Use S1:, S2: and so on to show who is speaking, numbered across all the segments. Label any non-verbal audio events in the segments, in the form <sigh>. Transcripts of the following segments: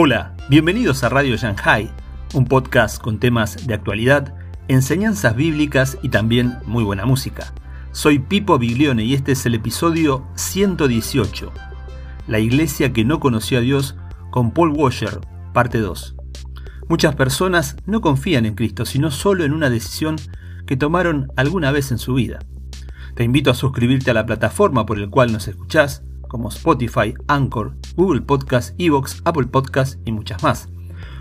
S1: Hola, bienvenidos a Radio Shanghai, un podcast con temas de actualidad, enseñanzas bíblicas y también muy buena música. Soy Pipo Biglione y este es el episodio 118, La iglesia que no conoció a Dios con Paul Washer, parte 2. Muchas personas no confían en Cristo, sino solo en una decisión que tomaron alguna vez en su vida. Te invito a suscribirte a la plataforma por el cual nos escuchás, como Spotify, Anchor, Google Podcast, Evox, Apple Podcast y muchas más.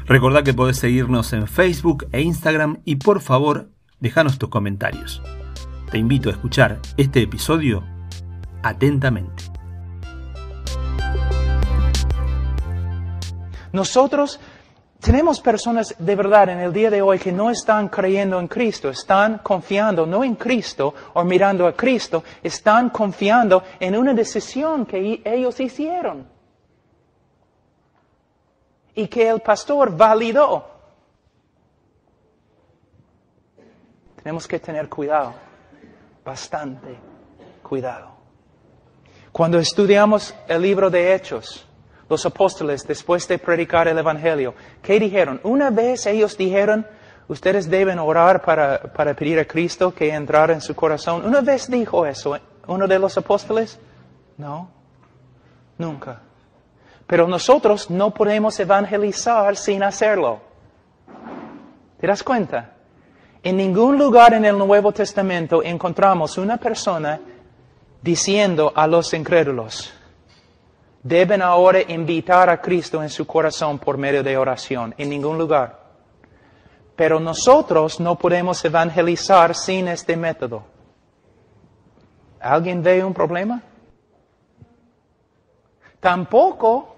S1: Recordá que podés seguirnos en Facebook e Instagram y por favor, déjanos tus comentarios. Te invito a escuchar este episodio atentamente.
S2: Nosotros tenemos personas de verdad en el día de hoy que no están creyendo en Cristo, están confiando no en Cristo o mirando a Cristo, están confiando en una decisión que ellos hicieron y que el pastor validó. Tenemos que tener cuidado, bastante cuidado. Cuando estudiamos el libro de Hechos, los apóstoles, después de predicar el Evangelio, ¿qué dijeron? Una vez ellos dijeron, ustedes deben orar para, para pedir a Cristo que entrara en su corazón. ¿Una vez dijo eso uno de los apóstoles? No, nunca. Pero nosotros no podemos evangelizar sin hacerlo. ¿Te das cuenta? En ningún lugar en el Nuevo Testamento encontramos una persona diciendo a los incrédulos, deben ahora invitar a Cristo en su corazón por medio de oración, en ningún lugar. Pero nosotros no podemos evangelizar sin este método. ¿Alguien ve un problema? Tampoco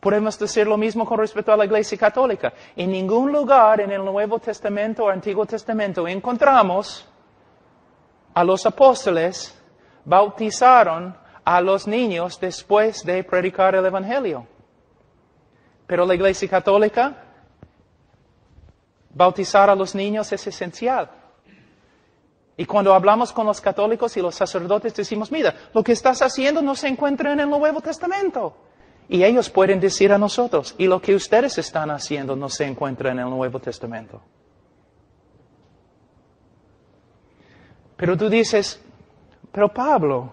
S2: podemos decir lo mismo con respecto a la Iglesia Católica. En ningún lugar en el Nuevo Testamento o Antiguo Testamento encontramos a los apóstoles bautizaron a los niños después de predicar el Evangelio. Pero la Iglesia Católica, bautizar a los niños es esencial. Y cuando hablamos con los católicos y los sacerdotes decimos, mira, lo que estás haciendo no se encuentra en el Nuevo Testamento. Y ellos pueden decir a nosotros, y lo que ustedes están haciendo no se encuentra en el Nuevo Testamento. Pero tú dices, pero Pablo,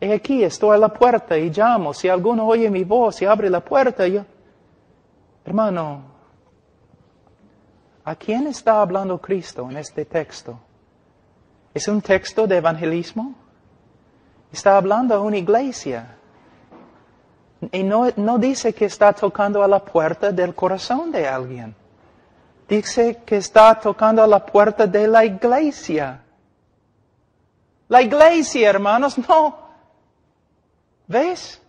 S2: He aquí, estoy a la puerta y llamo. Si alguno oye mi voz y abre la puerta, yo... Hermano, ¿a quién está hablando Cristo en este texto? ¿Es un texto de evangelismo? Está hablando a una iglesia. Y no, no dice que está tocando a la puerta del corazón de alguien. Dice que está tocando a la puerta de la iglesia. La iglesia, hermanos, no, ¿Ves?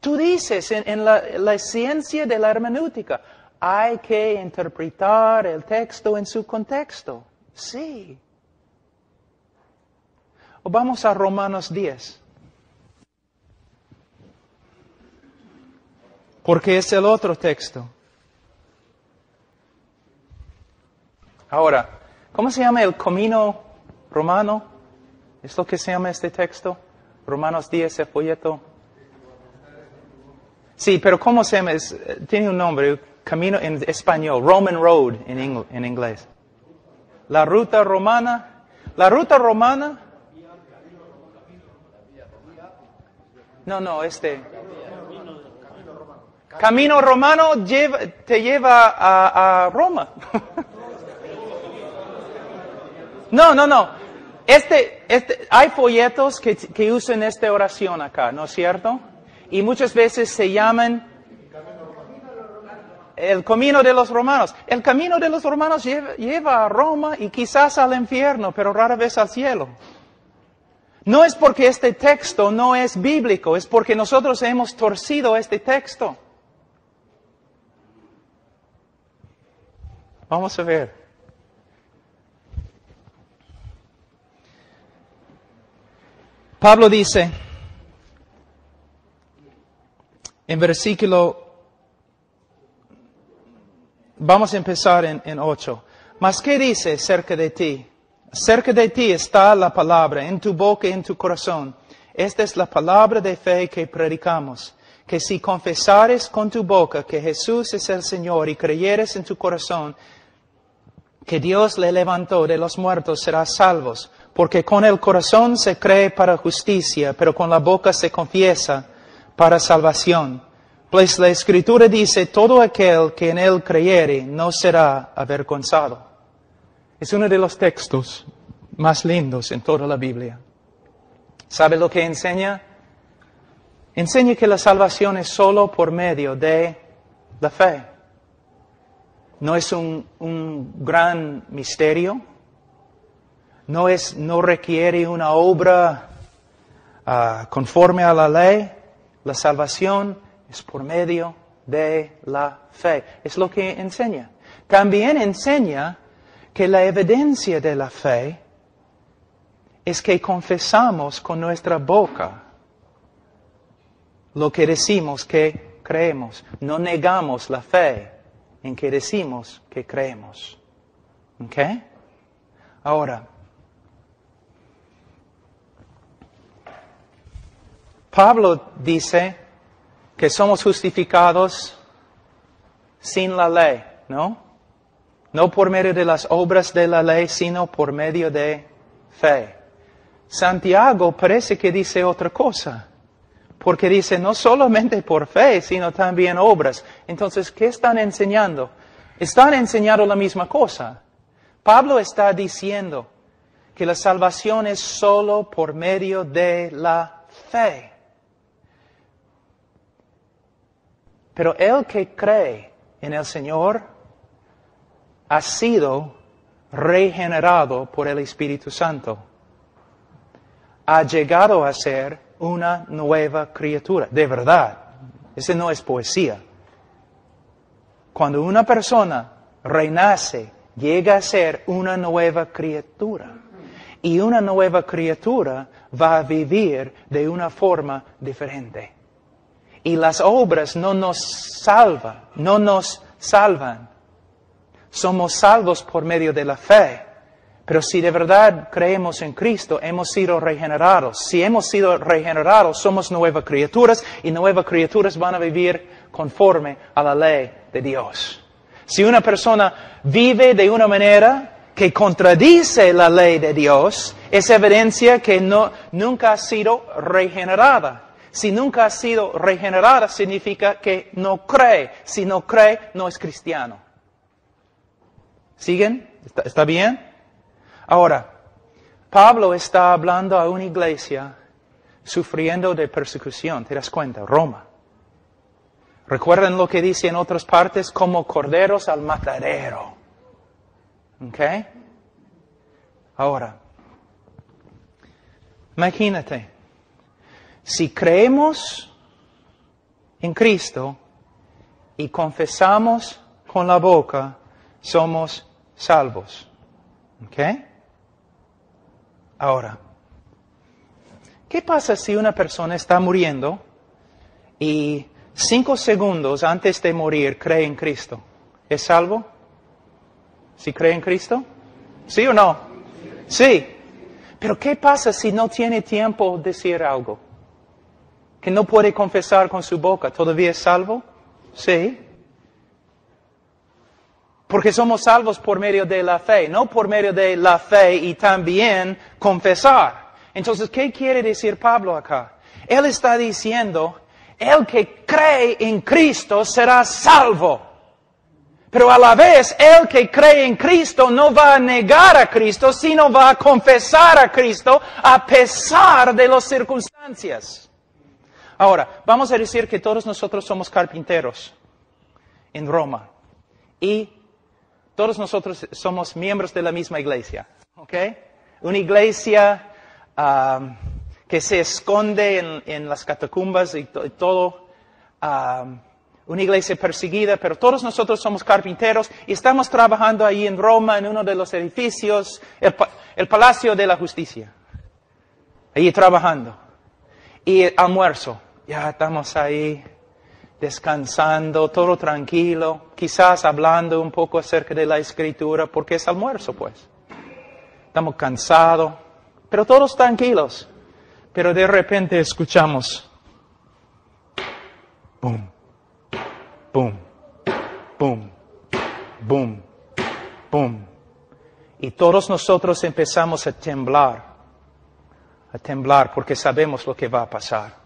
S2: Tú dices en, la, ciencia de la hermenéutica, hay que interpretar el texto en su contexto. Sí. O vamos a Romanos 10. Porque es el otro texto. Ahora, ¿cómo se llama el camino romano? ¿Es lo que se llama este texto? Romanos 10, el folleto. Sí, pero ¿cómo se llama? tiene un nombre, camino en español, Roman Road en, en inglés. La ruta romana. La ruta romana. No, no, este. Camino romano te lleva a, a Roma. <laughs> no, no, no. Este, este, hay folletos que, que usan esta oración acá, ¿no es cierto? Y muchas veces se llaman el camino de los romanos. El camino de los romanos lleva, lleva, a Roma y quizás al infierno, pero rara vez al cielo. No es porque este texto no es bíblico, es porque nosotros hemos torcido este texto. Vamos a ver. Pablo dice en versículo, vamos a empezar en, en 8. Mas ¿qué dice cerca de ti? Cerca de ti está la palabra, en tu boca y en tu corazón. Esta es la palabra de fe que predicamos. que si confesares con tu boca que Jesús es el Señor y creyeres en tu corazón que Dios le levantó de los muertos, serás salvos. Porque con el corazón se cree para justicia, pero con la boca se confiesa para salvación. Pues la Escritura dice, todo aquel que en él creyere no será avergonzado. Es uno de los textos más lindos en toda la Biblia. ¿Sabe lo que enseña? Enseña que la salvación es solo por medio de la fe. No es un, gran misterio. No, es, no requiere una obra ah, conforme a la ley. La salvación es por medio de la fe. Es lo que enseña. También enseña que la evidencia de la fe es que confesamos con nuestra boca lo que decimos que creemos. No negamos la fe en que decimos que creemos. ¿Ok? Ahora, Pablo dice que somos justificados sin la ley, ¿no? No por medio de las obras de la ley, sino por medio de fe. Santiago parece que dice otra cosa, porque dice no solamente por fe, sino también obras. Entonces, ¿qué están enseñando? Están enseñando la misma cosa. Pablo está diciendo que la salvación es solo por medio de la fe. Pero el que cree en el Señor ha sido regenerado por el Espíritu Santo ha llegado a ser una nueva criatura, de verdad. Ese no es poesía. Cuando una persona renace, llega a ser una nueva criatura. Y una nueva criatura va a vivir de una forma diferente. Y las obras no nos salvan, no nos salvan. Somos salvos por medio de la fe. Pero si de verdad creemos en Cristo, hemos sido regenerados. Si hemos sido regenerados, somos nuevas criaturas y nuevas criaturas van a vivir conforme a la ley de Dios. Si una persona vive de una manera que contradice la ley de Dios, es evidencia que no, nunca ha sido regenerada. Si nunca ha sido regenerada, significa que no cree. Si no cree, no es cristiano. ¿Siguen? ¿Está, bien? Ahora, Pablo está hablando a una iglesia sufriendo de persecución, ¿te das cuenta? Roma. Recuerden lo que dice en otras partes, como corderos al matadero. ¿Ok? Ahora, imagínate, si creemos en Cristo y confesamos con la boca, somos salvos. ¿Ok? Ahora, ¿qué pasa si una persona está muriendo y cinco segundos antes de morir cree en Cristo? ¿Es salvo? ¿Si cree en Cristo? ¿Sí o no? Sí. Pero ¿qué pasa si no tiene tiempo de decir algo? ¿Que no puede confesar con su boca? ¿Todavía es salvo? Sí. Porque somos salvos por medio de la fe, no por medio de la fe y también confesar. Entonces, ¿qué quiere decir Pablo acá? Él está diciendo, el que cree en Cristo será salvo. Pero a la vez, el que cree en Cristo no va a negar a Cristo, sino va a confesar a Cristo a pesar de las circunstancias. Ahora, vamos a decir que todos nosotros somos carpinteros en Roma. Y todos nosotros somos miembros de la misma iglesia, ¿ok? Una iglesia que se esconde en, las catacumbas y, todo. Una iglesia perseguida, pero todos nosotros somos carpinteros y estamos trabajando ahí en Roma, en uno de los edificios, el, el Palacio de la Justicia. Ahí trabajando. Y almuerzo. Ya estamos ahí descansando, todo tranquilo, quizás hablando un poco acerca de la escritura, porque es almuerzo, pues. Estamos cansados, pero todos tranquilos. Pero de repente escuchamos. boom, boom, boom, boom, boom. Y todos nosotros empezamos a temblar, a temblar porque sabemos lo que va a pasar.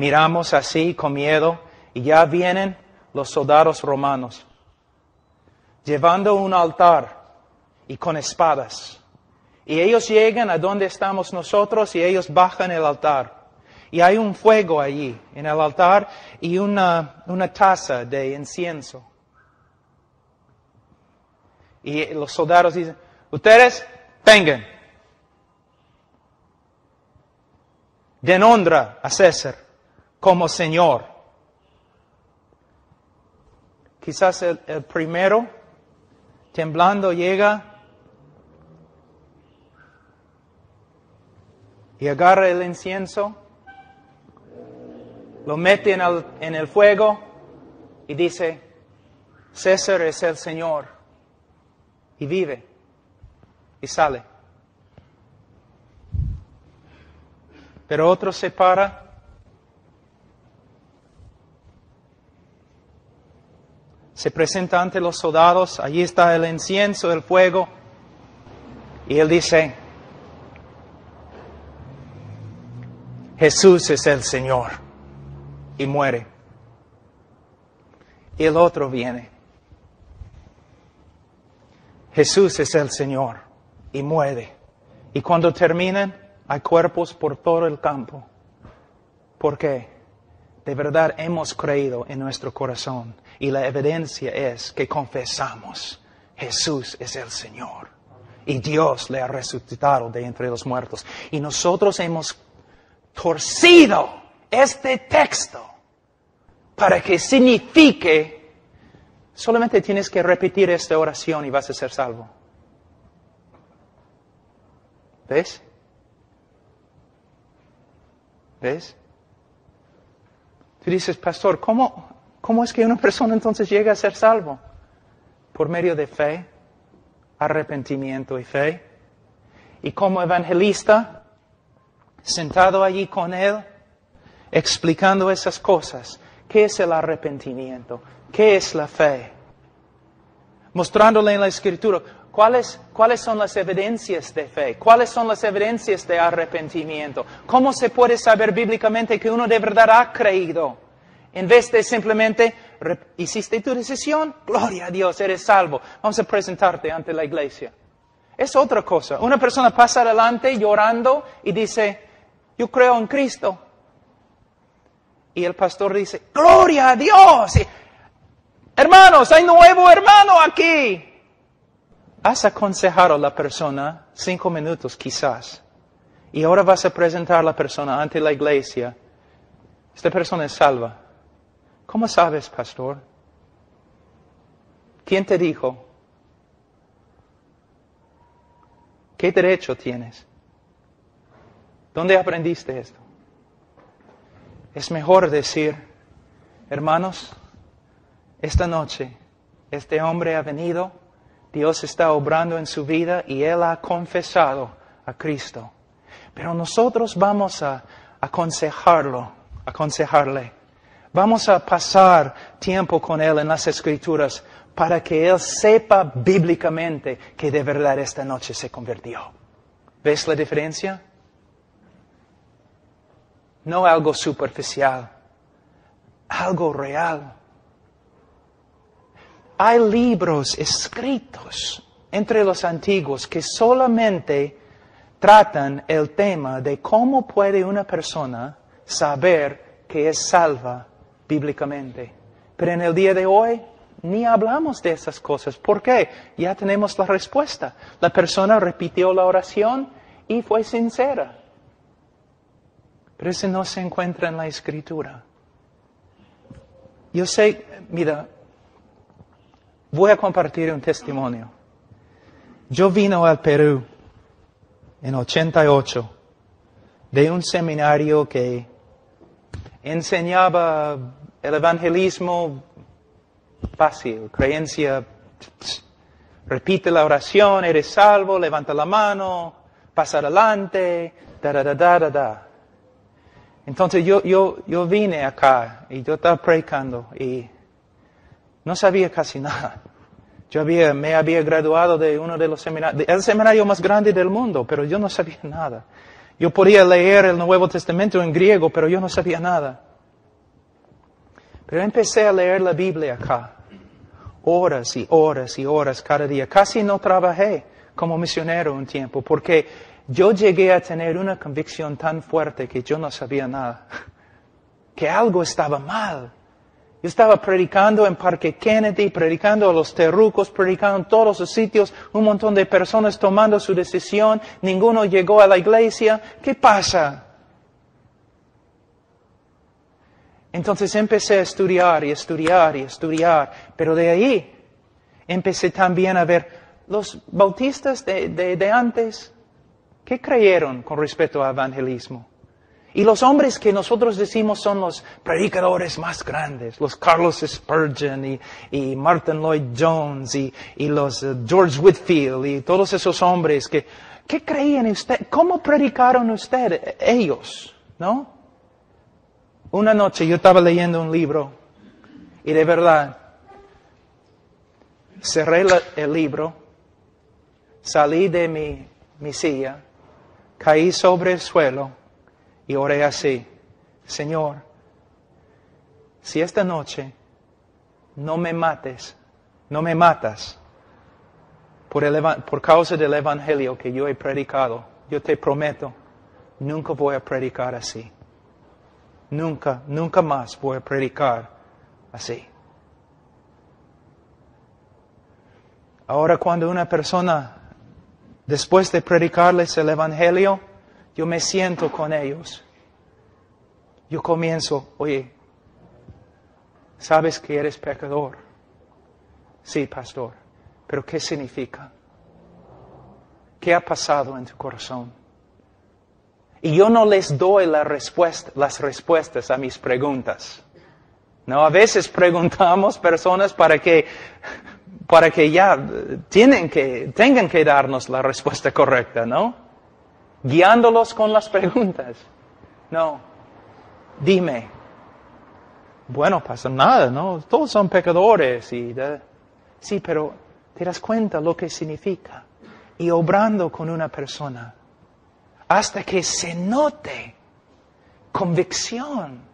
S2: Miramos así con miedo y ya vienen los soldados romanos llevando un altar y con espadas. Y ellos llegan a donde estamos nosotros y ellos bajan el altar. Y hay un fuego allí en el altar y una, una taza de incienso. Y los soldados dicen, ustedes vengan. Den honra a César como Señor. Quizás el, primero temblando llega y agarra el incienso, lo mete en el, en el fuego y dice, César es el Señor, y vive, y sale. Pero otro se para se presenta ante los soldados, allí está el incienso, el fuego, y él dice, Jesús es el Señor, y muere. Y el otro viene, Jesús es el Señor, y muere. Y cuando terminan, hay cuerpos por todo el campo. ¿Por qué? De verdad hemos creído en nuestro corazón y la evidencia es que confesamos, Jesús es el Señor. Y Dios le ha resucitado de entre los muertos. Y nosotros hemos torcido este texto para que signifique, solamente tienes que repetir esta oración y vas a ser salvo. ¿Ves? ¿Ves? Tú dices, pastor, ¿cómo, ¿Cómo es que una <laughs> persona entonces llega a ser salvo? Por medio de fe, arrepentimiento y fe. Y como evangelista, sentado allí con él, explicando esas cosas. ¿Qué es el arrepentimiento? ¿Qué es la fe? Mostrándole en la escritura cuáles, cuáles son las evidencias de fe, cuáles son las evidencias de arrepentimiento, cómo se puede saber bíblicamente que uno de verdad ha creído. En vez de simplemente, hiciste tu decisión, gloria a Dios, eres salvo. Vamos a presentarte ante la iglesia. Es otra cosa. Una persona pasa adelante llorando y dice, yo creo en Cristo. Y el pastor dice, gloria a Dios. Hermanos, hay nuevo hermano aquí. Has aconsejado a la persona cinco minutos quizás. Y ahora vas a presentar a la persona ante la iglesia. Esta persona es salva. ¿Cómo sabes, pastor? ¿Quién te dijo? ¿Qué derecho tienes? ¿Dónde aprendiste esto? Es mejor decir, hermanos, esta noche este hombre ha venido, Dios está obrando en su vida y él ha confesado a Cristo. Pero nosotros vamos a aconsejarlo, aconsejarle Vamos a pasar tiempo con Él en las Escrituras para que Él sepa bíblicamente que de verdad esta noche se convirtió. ¿Ves la diferencia? No algo superficial, algo real. Hay libros escritos entre los antiguos que solamente tratan el tema de cómo puede una persona saber que es salva bíblicamente. Pero en el día de hoy ni hablamos de esas cosas. ¿Por qué? Ya tenemos la respuesta. La persona repitió la oración y fue sincera. Pero eso no se encuentra en la escritura. Yo sé, mira, voy a compartir un testimonio. Yo vino al Perú en 88 de un seminario que enseñaba el evangelismo fácil, creencia, repite la oración, eres salvo, levanta la mano, pasa adelante, da, da, da, da, da, Entonces yo, yo, yo vine acá y yo estaba predicando y no sabía casi nada. Yo había, me había graduado de uno de los seminarios, el seminario más grande del mundo, pero yo no sabía nada. Yo podía leer el Nuevo Testamento en griego, pero yo no sabía nada. Pero empecé a leer la Biblia acá, horas y horas y horas cada día. Casi no trabajé como misionero un tiempo, porque yo llegué a tener una convicción tan fuerte que yo no sabía nada, <laughs> que algo estaba mal. Yo estaba predicando en Parque Kennedy, predicando a los terrucos, predicando en todos los sitios, un montón de personas tomando su decisión, ninguno llegó a la iglesia. ¿Qué pasa? Entonces empecé a estudiar y estudiar y estudiar, pero de ahí empecé también a ver los bautistas de, de antes, ¿qué creyeron con respecto al evangelismo? Y los hombres que nosotros decimos son los predicadores más grandes, los Carlos Spurgeon y, Martin Lloyd Jones y, los uh, George Whitfield y todos esos hombres que, ¿qué creían usted? ¿Cómo predicaron usted ellos? ¿No? Una noche yo estaba leyendo un libro y de verdad cerré el libro, salí de mi, mi silla, caí sobre el suelo y oré así, Señor, si esta noche no me mates, no me matas por, por causa del Evangelio que yo he predicado, yo te prometo, nunca voy a predicar así. Nunca, nunca más voy a predicar así. Ahora cuando una persona, después de predicarles el Evangelio, yo me siento con ellos. Yo comienzo, oye, ¿sabes que eres pecador? Sí, pastor, pero ¿qué significa? ¿Qué ha pasado en tu corazón? Y yo no les doy la respuesta, las respuestas a mis preguntas. No, a veces preguntamos personas para que, para que ya tienen que, tengan que darnos la respuesta correcta, ¿no? Guiándolos con las preguntas. No, dime. Bueno, pasa nada, ¿no? Todos son pecadores y sí, pero te das cuenta lo que significa. Y obrando con una persona hasta que se note convicción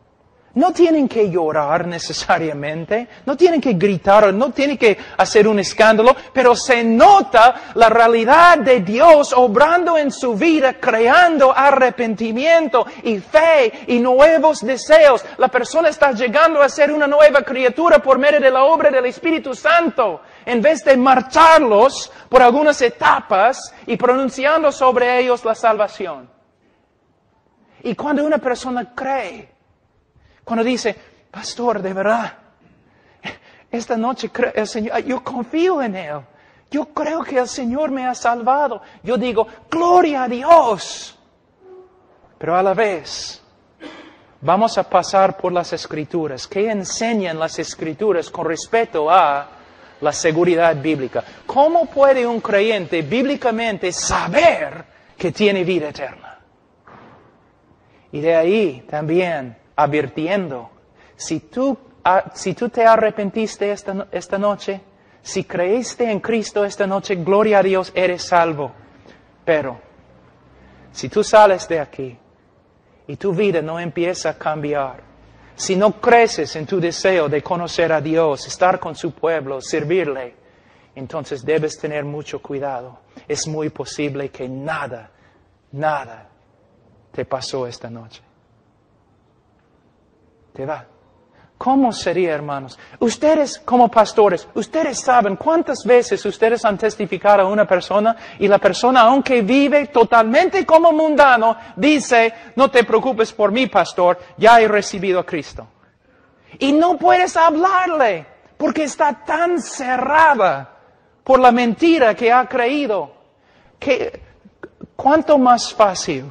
S2: no tienen que llorar necesariamente, no tienen que gritar, no tienen que hacer un escándalo, pero se nota la realidad de Dios obrando en su vida, creando arrepentimiento y fe y nuevos deseos. La persona está llegando a ser una nueva criatura por medio de la obra del Espíritu Santo, en vez de marcharlos por algunas etapas y pronunciando sobre ellos la salvación. Y cuando una persona cree, cuando dice, pastor, de verdad, esta noche el Señor, yo confío en Él. Yo creo que el Señor me ha salvado. Yo digo, gloria a Dios. Pero a la vez, vamos a pasar por las escrituras. ¿Qué enseñan las escrituras con respecto a la seguridad bíblica? ¿Cómo puede un creyente bíblicamente saber que tiene vida eterna? Y de ahí también advirtiendo, si tú, si tú te arrepentiste esta, esta noche, si creíste en Cristo esta noche, gloria a Dios, eres salvo. Pero, si tú sales de aquí y tu vida no empieza a cambiar, si no creces en tu deseo de conocer a Dios, estar con su pueblo, servirle, entonces debes tener mucho cuidado. Es muy posible que nada, nada te pasó esta noche te va. ¿Cómo sería, hermanos? Ustedes como pastores, ustedes saben cuántas veces ustedes han testificado a una persona y la persona, aunque vive totalmente como mundano, dice, no te preocupes por mí, pastor, ya he recibido a Cristo. Y no puedes hablarle porque está tan cerrada por la mentira que ha creído. Que, ¿Cuánto más fácil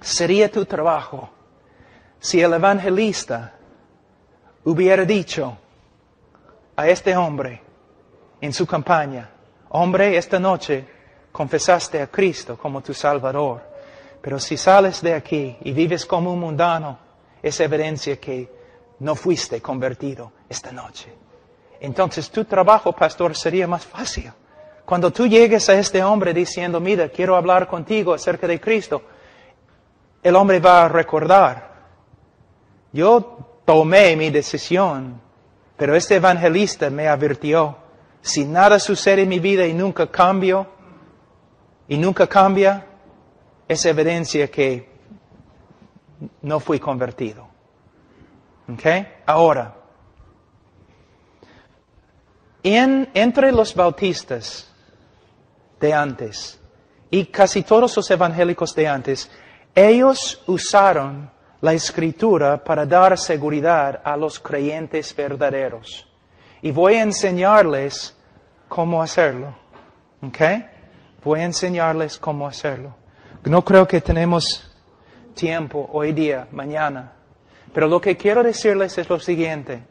S2: sería tu trabajo si el evangelista hubiera dicho a este hombre en su campaña, hombre, esta noche confesaste a Cristo como tu Salvador, Pero si sales de aquí y vives como un mundano, es evidencia que no fuiste convertido esta noche. Entonces tu trabajo, pastor, sería más fácil. Cuando tú llegues a este hombre diciendo, mira, quiero hablar contigo acerca de Cristo, el hombre va a recordar, yo tomé mi decisión, pero este evangelista me advirtió, si nada sucede en mi vida y nunca cambio, y nunca cambia, es evidencia que no fui convertido. ¿Ok? Ahora, en, entre los bautistas de antes y casi todos los evangélicos de antes, ellos usaron la escritura para dar seguridad a los creyentes verdaderos. Y voy a enseñarles cómo hacerlo. ¿Ok? Voy a enseñarles cómo hacerlo. No creo que tenemos tiempo hoy día, mañana. Pero lo que quiero decirles es lo siguiente.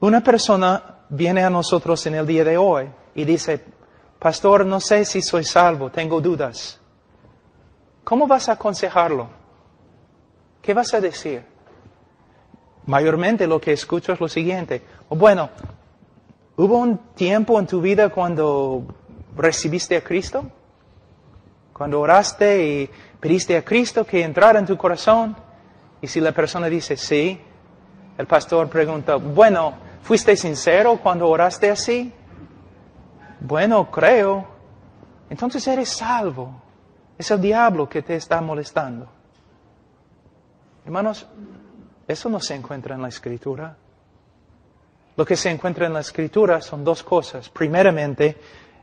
S2: Una persona viene a nosotros en el día de hoy y dice, Pastor, no sé si soy salvo, tengo dudas. ¿Cómo vas a aconsejarlo? ¿Qué vas a decir? Mayormente lo que escucho es lo siguiente. Bueno, ¿hubo un tiempo en tu vida cuando recibiste a Cristo? Cuando oraste y pediste a Cristo que entrara en tu corazón. Y si la persona dice sí, el pastor pregunta, bueno, ¿fuiste sincero cuando oraste así? Bueno, creo. Entonces eres salvo. Es el diablo que te está molestando. Hermanos, eso no se encuentra en la escritura. Lo que se encuentra en la escritura son dos cosas. Primeramente,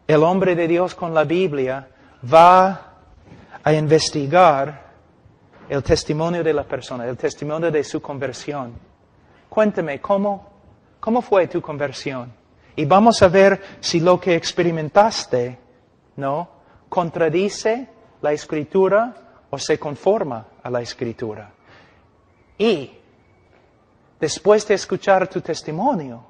S2: el hombre de Dios con la Biblia va a investigar el testimonio de la persona, el testimonio de su conversión. Cuéntame, ¿cómo, cómo fue tu conversión? Y vamos a ver si lo que experimentaste, ¿no? Contradice la escritura o se conforma a la escritura. Y después de escuchar tu testimonio,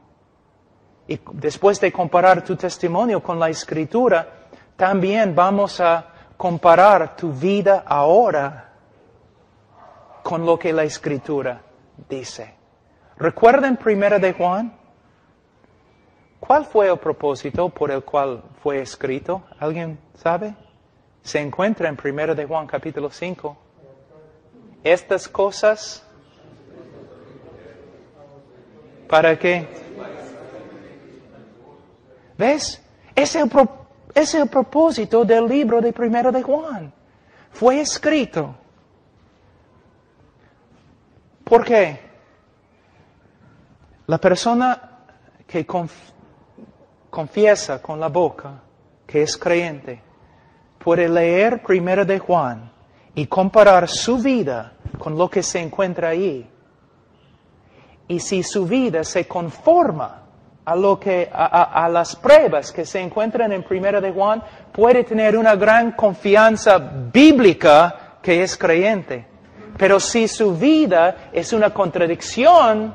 S2: y después de comparar tu testimonio con la escritura, también vamos a comparar tu vida ahora con lo que la escritura dice. ¿Recuerden primera de Juan? ¿Cuál fue el propósito por el cual fue escrito? ¿Alguien sabe? Se encuentra en primera de Juan capítulo 5. Estas cosas ¿Para qué? ¿Ves? Es el, es el propósito del libro de Primero de Juan. Fue escrito. ¿Por qué? La persona que confiesa con la boca que es creyente puede leer Primero de Juan y comparar su vida con lo que se encuentra ahí y si su vida se conforma a, lo que, a, las pruebas que se encuentran en Primera de Juan, puede tener una gran confianza bíblica que es creyente. Pero si su vida es una contradicción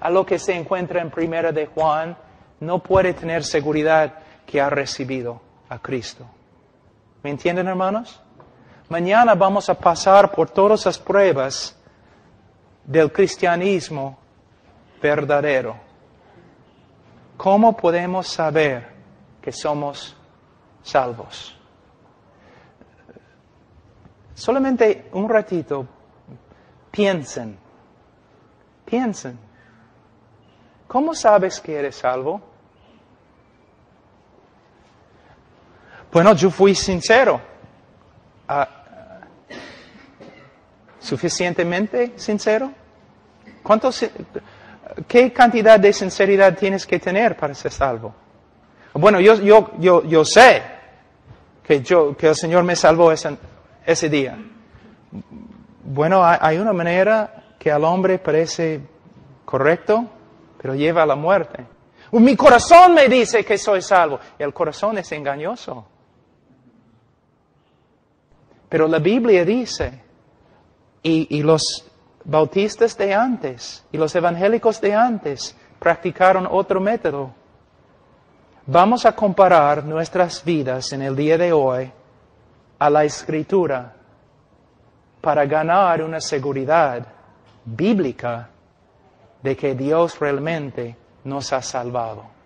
S2: a lo que se encuentra en Primera de Juan, no puede tener seguridad que ha recibido a Cristo. ¿Me entienden, hermanos? Mañana vamos a pasar por todas las pruebas del cristianismo verdadero. ¿Cómo podemos saber que somos salvos? Solamente un ratito, piensen, piensen. ¿Cómo sabes que eres salvo? Bueno, yo fui sincero. Ah, ¿Suficientemente sincero? ¿Cuántos, ¿qué cantidad de sinceridad tienes que tener para ser salvo? Bueno, yo, sé que, yo, que el Señor me salvó ese, día. Bueno, hay una manera que al hombre parece correcto, pero lleva a la muerte. Mi corazón me dice que soy salvo. El corazón es engañoso. Pero la Biblia dice, y, los bautistas de antes y los evangélicos de antes practicaron otro método. Vamos a comparar nuestras vidas en el día de hoy a la escritura para ganar una seguridad bíblica de que Dios realmente nos ha salvado.